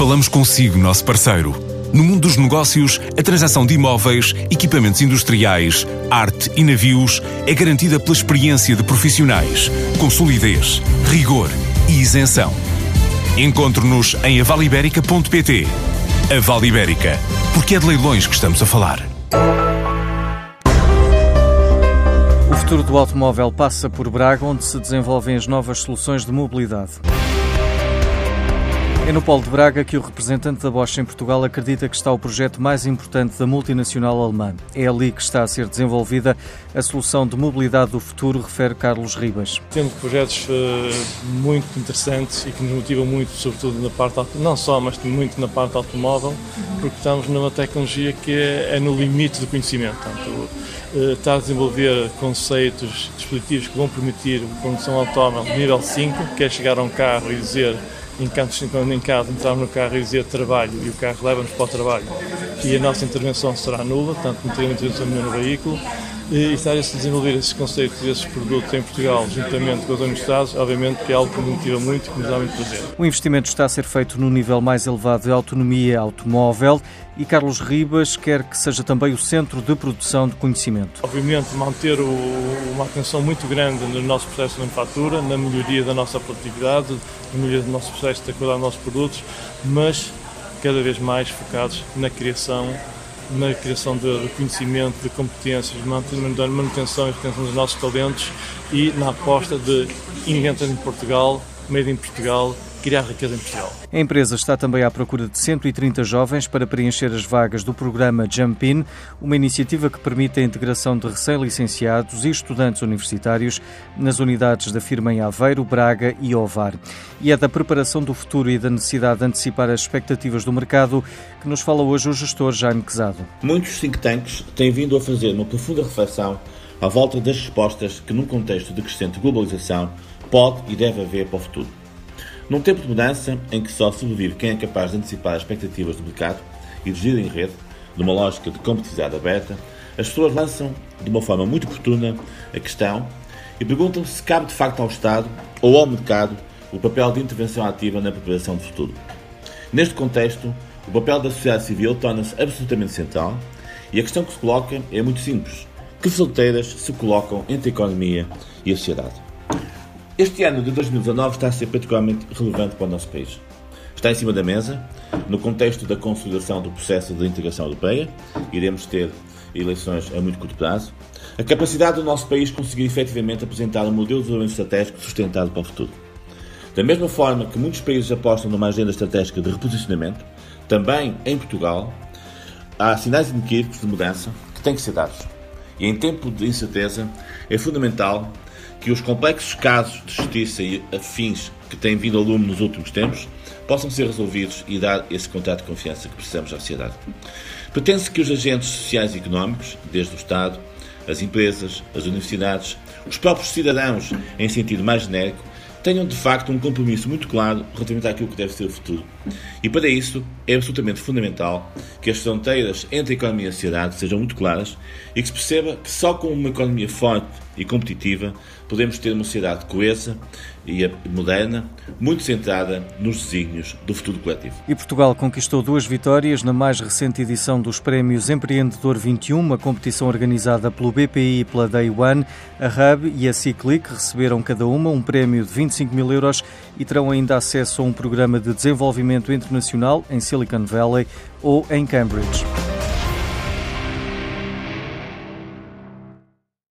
falamos consigo, nosso parceiro. No mundo dos negócios, a transação de imóveis, equipamentos industriais, arte e navios é garantida pela experiência de profissionais, com solidez, rigor e isenção. Encontre-nos em avaliberica.pt. A Vale Ibérica, porque é de leilões que estamos a falar. O futuro do automóvel passa por Braga, onde se desenvolvem as novas soluções de mobilidade. É no Polo de Braga que o representante da Bosch em Portugal acredita que está o projeto mais importante da multinacional alemã. É ali que está a ser desenvolvida a solução de mobilidade do futuro, refere Carlos Ribas. Temos projetos uh, muito interessantes e que nos motivam muito, sobretudo na parte, não só, mas muito na parte automóvel, porque estamos numa tecnologia que é, é no limite do conhecimento. Portanto, uh, está a desenvolver conceitos, dispositivos que vão permitir condução autónoma nível 5, que é chegar a um carro e dizer enquanto em casa entrarmos no carro e dizer trabalho e o carro leva-nos para o trabalho e a nossa intervenção será nula, portanto não teremos intervenção nenhuma no veículo e estar-se a desenvolver esses conceitos e esses produtos em Portugal, juntamente com os universidades, obviamente que é algo que me motiva muito e que nos dá muito prazer. O investimento está a ser feito no nível mais elevado de autonomia automóvel e Carlos Ribas quer que seja também o centro de produção de conhecimento. Obviamente manter o, uma atenção muito grande no nosso processo de manufactura, na melhoria da nossa produtividade, na melhoria do nosso processo de qualidade dos nossos produtos, mas cada vez mais focados na criação na criação de, conhecimento, de competências, de manutenção e retenção dos nossos talentos e na aposta de inventar em Portugal, made in Portugal, criar riqueza em Portugal. A empresa está também à procura de 130 jovens para preencher as vagas do programa Jump In, uma iniciativa que permite a integração de recém-licenciados e estudantes universitários nas unidades da firma em Aveiro, Braga e Ovar. E é da preparação do futuro e da necessidade de antecipar as expectativas do mercado que nos fala hoje o gestor Jaime Quezado. Muitos think tanks têm vindo a fazer uma profunda reflexão à volta das respostas que, num contexto de crescente globalização, pode e deve haver para o futuro. Num tempo de mudança em que só sobrevive quem é capaz de antecipar as expectativas do mercado e de agir em rede, numa lógica de competitividade aberta, as pessoas lançam de uma forma muito oportuna a questão e perguntam se cabe de facto ao Estado ou ao mercado o papel de intervenção ativa na preparação do futuro. Neste contexto, o papel da sociedade civil torna-se absolutamente central e a questão que se coloca é muito simples. Que fronteiras se colocam entre a economia e a sociedade? Este ano de 2019 está a ser particularmente relevante para o nosso país. Está em cima da mesa, no contexto da consolidação do processo de integração europeia, iremos ter eleições a muito curto prazo, a capacidade do nosso país conseguir efetivamente apresentar um modelo de desenvolvimento estratégico sustentado para o futuro. Da mesma forma que muitos países apostam numa agenda estratégica de reposicionamento, também em Portugal há sinais inequívocos de mudança que têm que ser dados. E em tempo de incerteza é fundamental que os complexos casos de justiça e afins que têm vindo ao lume nos últimos tempos possam ser resolvidos e dar esse contrato de confiança que precisamos à sociedade. Pretende-se que os agentes sociais e económicos, desde o Estado, as empresas, as universidades, os próprios cidadãos, em sentido mais genérico, tenham de facto um compromisso muito claro relativamente àquilo que deve ser o futuro. E para isso é absolutamente fundamental que as fronteiras entre a economia e a sociedade sejam muito claras e que se perceba que só com uma economia forte e competitiva podemos ter uma sociedade coesa e moderna, muito centrada nos desígnios do futuro coletivo. E Portugal conquistou duas vitórias na mais recente edição dos Prémios Empreendedor 21, uma competição organizada pelo BPI e pela Day One. A Hub e a Ciclic receberam cada uma um prémio de 25 mil euros e terão ainda acesso a um programa de desenvolvimento internacional em Silicon Valley ou em Cambridge.